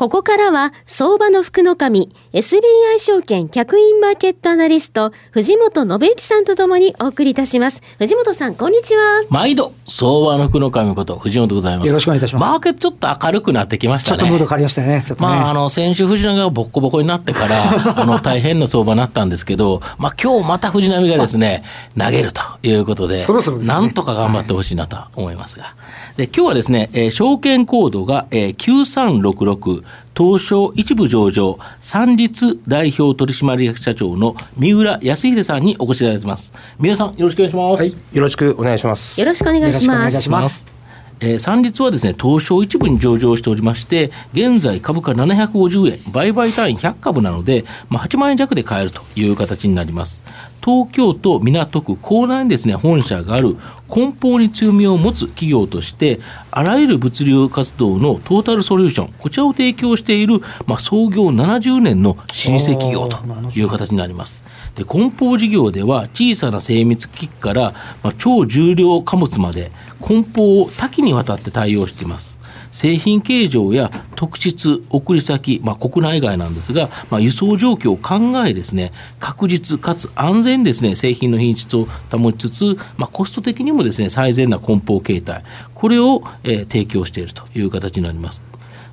ここからは、相場の福の神、SBI 証券客員マーケットアナリスト、藤本信之さんとともにお送りいたします。藤本さん、こんにちは。毎度、相場の福の神こと、藤本でございます。よろしくお願いいたします。マーケットちょっと明るくなってきましたね。ちょっとムード変わりましたね。ちょっと、ね、まあ、あの、先週藤波がボッコボコになってから、あの、大変な相場になったんですけど、まあ、今日また藤波がですね、投げるということで、そろそろ、ね、なんとか頑張ってほしいなと思いますが。で、今日はですね、えー、証券コードが、えー、9366、東証一部上場、三立代表取締役社長の三浦康秀さんにお越しいただいてます。三浦さん、よろしくお願いします。はい、よろしくお願いします。よろしくお願いします。えー、三立はですね、東証一部に上場しておりまして、現在株価750円、売買単位100株なので、まあ、8万円弱で買えるという形になります。東京都港区江南にですね、本社がある梱包に強みを持つ企業として、あらゆる物流活動のトータルソリューション、こちらを提供している、まあ、創業70年の老舗企業という形になります。で梱包事業では小さな精密機器から、まあ、超重量貨物まで梱包を多岐にわたって対応しています。製品形状や特質、送り先、まあ、国内外なんですが、まあ、輸送状況を考えですね、確実かつ安全ですね、製品の品質を保ちつつ、まあ、コスト的にもですね、最善な梱包形態、これを、えー、提供しているという形になります。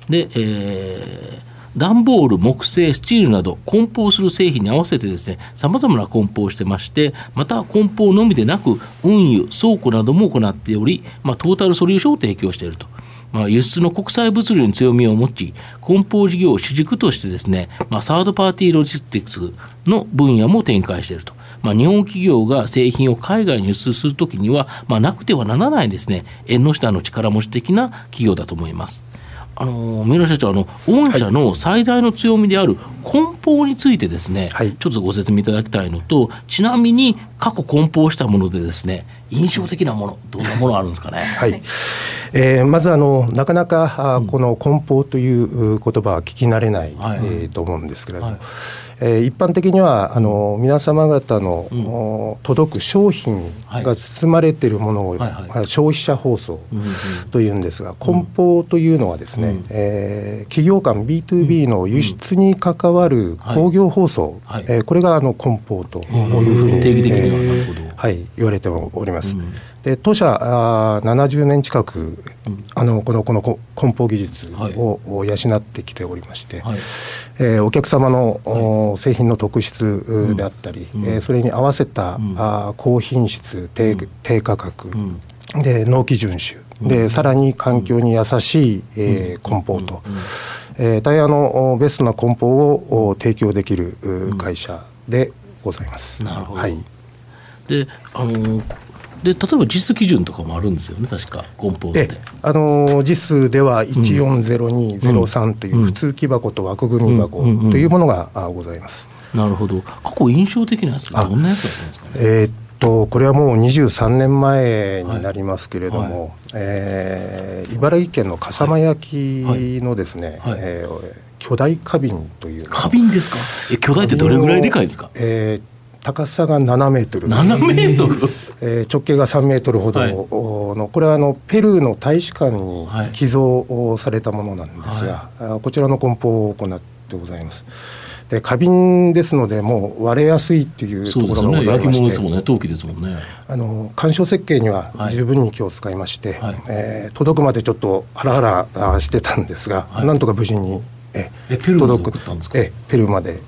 で、えー段ボール、木製、スチールなど梱包する製品に合わせてですね、様々な梱包をしてまして、また梱包のみでなく、運輸、倉庫なども行っており、まあ、トータルソリューションを提供していると。まあ、輸出の国際物流に強みを持ち、梱包事業を主軸としてですね、まあ、サードパーティーロジスティクスの分野も展開していると。まあ、日本企業が製品を海外に輸出するときには、まあ、なくてはならないですね、縁の下の力持ち的な企業だと思います。あの三浦社長あの、御社の最大の強みである梱包についてですね、はい、ちょっとご説明いただきたいのと、ちなみに過去梱包したものでですね、印象的なもの、どんなものあるんですかね？はい。えー、まずあのなかなか、あこの梱包という言葉は聞き慣れない、はい、えー、と思うんですけれども、はいえー、一般的にはあの皆様方の、うん、届く商品が包まれているものを、消費者包装というんですが、うん、梱包というのはですね、うん、えー、企業間 B2B の輸出に関わる工業包装、はい、えー、これがあの梱包というふうに、定義的にはなるほど、はい、言われております。で当社あ70年近く、あのこのこの梱包技術を養ってきておりまして、はい、えー、お客様の、はい、製品の特質であったり、うん、えー、それに合わせた、うん、あ高品質低,、低価格、うん、で納期遵守でさらに環境に優しい、えー、梱包と、えー、大変のベストな梱包を提供できる会社でございます。なるほど、はい、であので例えば実基準とかもあるんですよね確か梱包って。あの実では140203という普通木箱と枠組み箱というものがございます、なるほど。過去印象的なやつどんなやつだったんですかね？えー、っとこれはもう23年前になりますけれども、はい。はい、えー、茨城県の笠間焼のですね、はい。はい、えー、巨大花瓶という花瓶ですか？え巨大ってどれぐらいでかいですか？えー高さが7メートル。7メートル、えー、直径が3メートルほど。の、はい、これはあのペルーの大使館に寄贈されたものなんですが、はい、こちらの梱包を行ってございます。で花瓶ですのでもう割れやすいっていうところがございまして、ね。陶器ですもんね。あの干渉設計には十分に気を使いまして、はい、えー、届くまでちょっとハラハラしてたんですが、はい、なんとか無事にええペルーまで送ったんですか？えペルーまで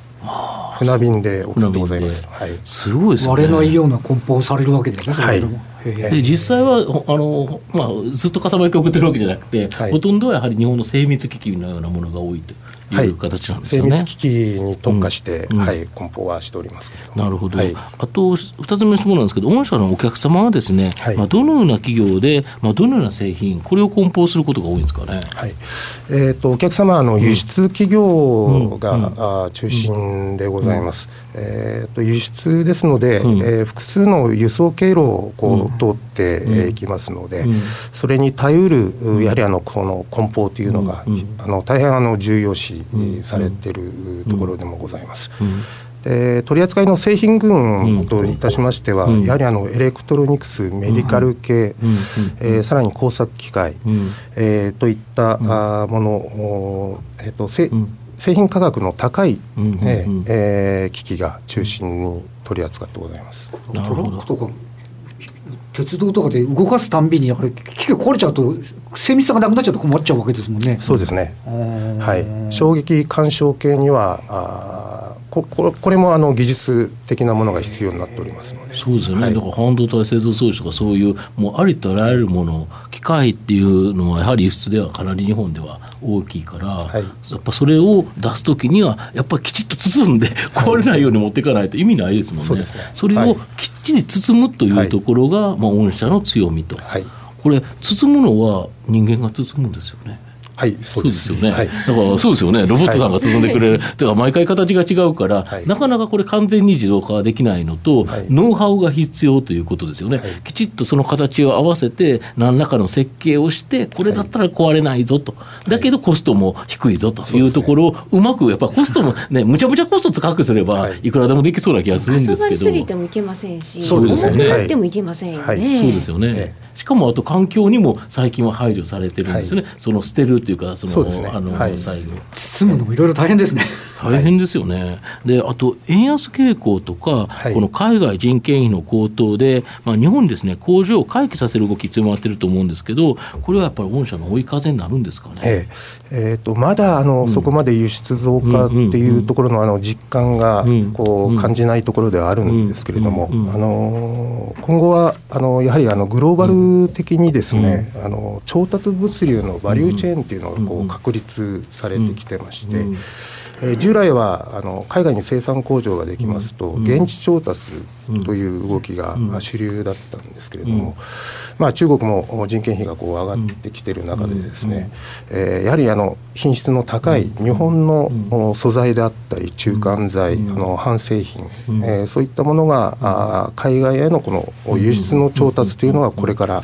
船便で送ってございます。はい、すごいですね。割れないような梱包されるわけですね。はい。で実際はあの、まあ、ずっと笠間焼き送ってるわけじゃなくて、はい、ほとんどはやはり日本の精密機器のようなものが多いとい。う形なんですよね、はい、精密機器に特化して、うん、はい、梱包はしておりますなるほど、はい、あと2つ目の質問なんですけど御社のお客様はですね、はい、まあ、どのような企業で、まあ、どのような製品これを梱包することが多いんですかね、はい。えーと、お客様の輸出企業が、うん、あ中心でございます。うん。えー、と輸出ですので、うん。えー複数の輸送経路をこう、通ってえーいきますので、それに耐えうる、うやはりあのこの梱包というのが、あの大変あの重要視されているところでもございます。で取り扱いの製品群といたしましては、やはりあのエレクトロニクス、メディカル系、えーさらに工作機械、えーといった、あーものを、えーとせ製品価格の高い、うん。うん。うん。えーえー機器が中心に取り扱ってございます。トラックとか鉄道とかで動かすたんびにあれ機器が壊れちゃうと精密さがなくなっちゃうと困っちゃうわけですもんね。そうですね。うんはい。衝撃干渉系にはあーここれこれもあの技術的なものが必要になっておりますので。そうですよね、はいだから半導体製造装置とかそういうもうありとあらゆるもの機械っていうのはやはり輸出ではかなり日本では大きいから、はいやっぱそれを出す時にはやっぱりきちっと包んで壊れないように持っていかないと意味ないですもんね。そうですねれをはいきっちり包むというところが、まあ、御社の強みと、はい。これ包むのは人間が包むんですよね。はい。そうですよね、はい。だからそうですよね。ロボットさんが包んでくれる、だから毎回形が違うから、はい。なかなかこれ完全に自動化はできないのと、はい。ノウハウが必要ということですよね、はい。きちっとその形を合わせて何らかの設計をしてこれだったら壊れないぞと、だけどコストも低いぞというところをうまくやっぱコストも ねむちゃむちゃコスト高くすればはい。いくらでもできそうな気がするんかさばりですけど。すぎてもいけませんしそうですね。重くなってもいけませんよね、はい。そうですよね、えしかもあと環境にも最近は配慮されてるんですよね、その捨てるっていうかそのね。あの、はい。最後。包むのもいろいろ大変ですね。大変ですよね、であと円安傾向とか、はい。この海外人件費の高騰で、まあ、日本にですね工場を回帰させる動き強まってると思うんですけど、これはやっぱり御社の追い風になるんですかね？ええ。えーとまだあの、そこまで輸出増加っていうところのあの実感がうんこう感じないところではあるんですけれども、あの今後はあのやはりあのグローバル的にですね、あの調達物流のバリューチェーンっていうのがこう確立されてきてまして。えー従来はあの海外に生産工場ができますと、現地調達という動きがまあ主流だったんですけれども、まあ、中国も人件費がこう上がってきている中でですね、えーやはりあの品質の高い日本のお素材であったり中間材、あの半製品、えーそういったものがあー海外へのこのお輸出の調達というのがこれから、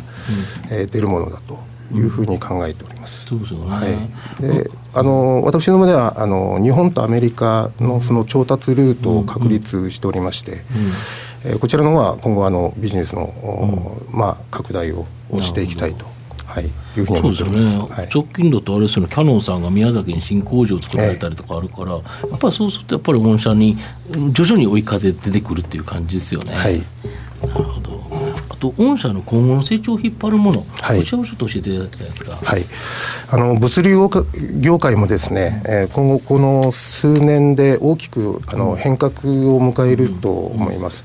えー出るものだというふうに考えております。そうですよね、はい、であの私どもではあの日本とアメリカのその調達ルートを確立しておりまして、えーこちらの方は今後あのビジネスの、おまあ、拡大をしていきたいと、はい、いうふうに思っております。ね、はい。直近だとあれですよね、キャノンさんが宮崎に新工場を作られたりとかあるから、やっぱりそうすると、やっぱり御社にうん徐々に追い風出てくるっていう感じですよね。はい。なるほど。あと、御社の今後の成長を引っ張るもの、はいこちらをちょっと教えていただきたいですか？はい、あの物流業界もですね、えー今後この数年で大きくあの変革を迎えると思います。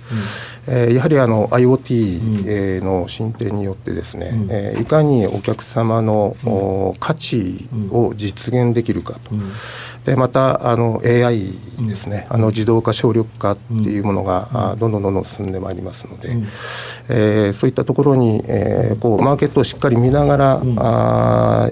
えーやはりあの IoT えーの進展によってですね、えーいかにお客様のお価値を実現できるかと。でまたあの AI ですね、あの自動化省力化っていうものが、あどんどんどんどん進んでまいりますので、えーそういったところに、えーこうマーケットをしっかり見ながら、あ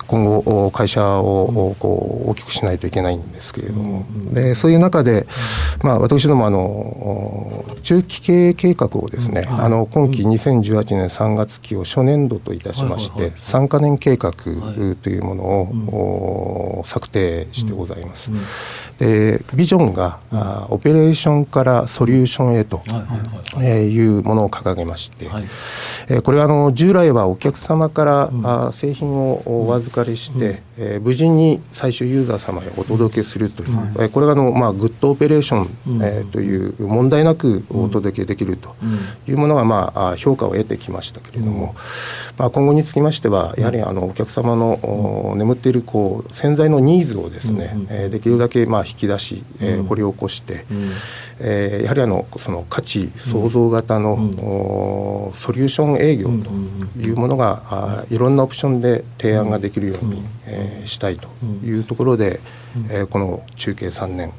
今後お会社をおこう大きくしないといけないんですけれども、でそういう中で、まあ、私どもあのお中期経営計画をですね、あの今期2018年3月期を初年度といたしまして、はいはいはい。3か年計画というものを、お策定してございます。でビジョンが、あオペレーションからソリューションへと、はいはいうものを掲げまして、はい。えーこれはあの従来はお客様から、あ製品をお預かりして、えー無事に最終ユーザー様へお届けするという、えーこれがあの、まあ、グッドオペレーション、えーという問題なくお届けできるというものが、まあ、あ評価を得てきましたけれども、まあ、今後につきましてはやはりあのお客様のお眠っているこう潜在のニーズをですね、えーできるだけまあ引き出し、えー掘り起こして、えーやはりあのその価値創造型の、おソリューション営業というものが、あいろんなオプションで提案ができるように、えーしたいというところで、えーこの中継3年、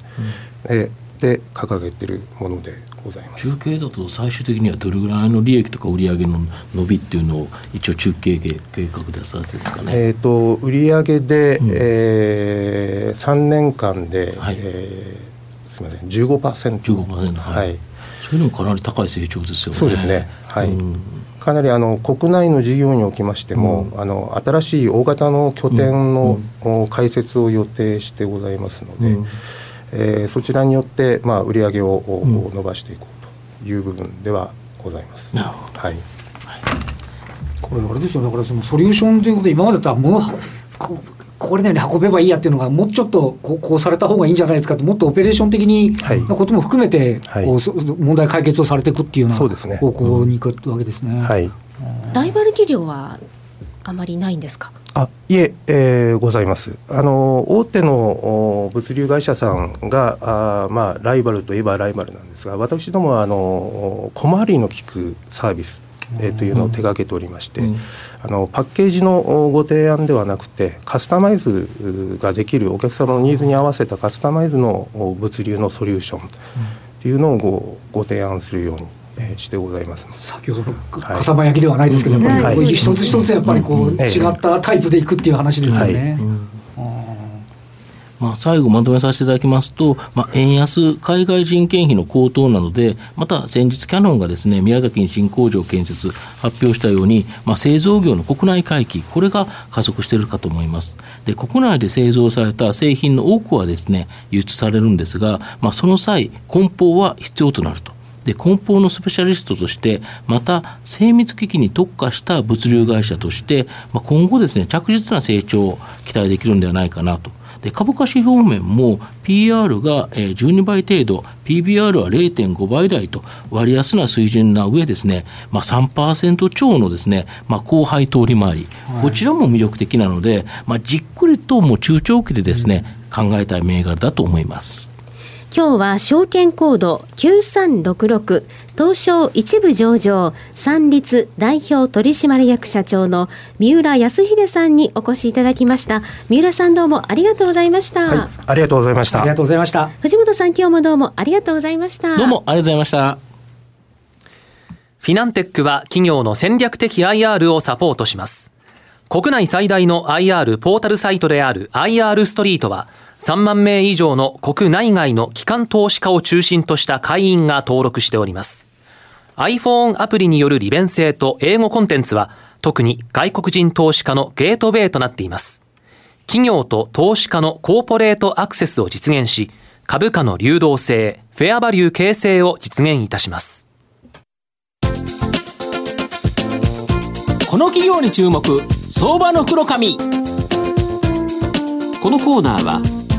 えーで掲げているものでございます。中継だと最終的にはどれぐらいの利益とか売上の伸びっていうのを一応中継計画でされてるんですかね。えー、と売上で、えー3年間で、はいえーすすみません15%。15%はい。そういうのもかなり高い成長ですよね。そうですね。はい。かなりあの国内の事業におきましても、うん、あの新しい大型の拠点の、うん、開設を予定してございますので、うん、えー、そちらによって、まあ、売り上げを、伸ばしていこうという部分ではございます。はい、これあれですよ。だからそのソリューションということで今までだったらもうこれなように運べばいいやっていうのがもうちょっとこうこうされた方がいいんじゃないですかともっとオペレーション的になことも含めて、はい、こう問題解決をされていくっていうような方向にいくわけですね。はい、ライバル企業はあまりないんですか？あいええー、ございます。あの大手の物流会社さんがあ、まあ、ライバルといえばライバルなんですが私どもはあの小回りの利くサービスえー、というのを手掛けておりまして、うん、あのパッケージのご提案ではなくてカスタマイズができるお客様のニーズに合わせたカスタマイズの物流のソリューションというのをごご提案するようにえしてございます。先ほどの笠間焼きではないですけど、はい、一つ一つやっぱりこう、違ったタイプでいくっていう話ですよね。はいまあ、最後まとめさせていただきますと、まあ、円安、海外人件費の高騰などで、また先日、キャノンがですね宮崎に新工場建設発表したように、まあ、製造業の国内回帰、これが加速しているかと思います。で国内で製造された製品の多くはですね輸出されるんですが、まあ、その際、梱包は必要となると。で梱包のスペシャリストとしてまた精密機器に特化した物流会社として、まあ、今後ですね着実な成長を期待できるんではないかなとで株価指標面も PR が12倍程度、PBR は0.5倍台と割安な水準な上ですね、まあ、3%超のですね、まあ、後輩通り回り、こちらも魅力的なので、まあ、じっくりともう中長期でですね、考えたい銘柄だと思います。今日は証券コード9366東証一部上場三立代表取締役社長の三浦康秀さんにお越しいただきました。三浦さんどうもありがとうございました、はい、ありがとうございました。ありがとうございました。藤本さん今日もどうもありがとうございました。どうもありがとうございました。フィナンテックは企業の戦略的 IR をサポートします。国内最大の IR ポータルサイトである IR ストリートは3万名以上の国内外の機関投資家を中心とした会員が登録しております。iPhone アプリによる利便性と英語コンテンツは特に外国人投資家のゲートウェイとなっています。企業と投資家のコーポレートアクセスを実現し、株価の流動性、フェアバリュー形成を実現いたします。この企業に注目、相場の袋紙。このコーナーは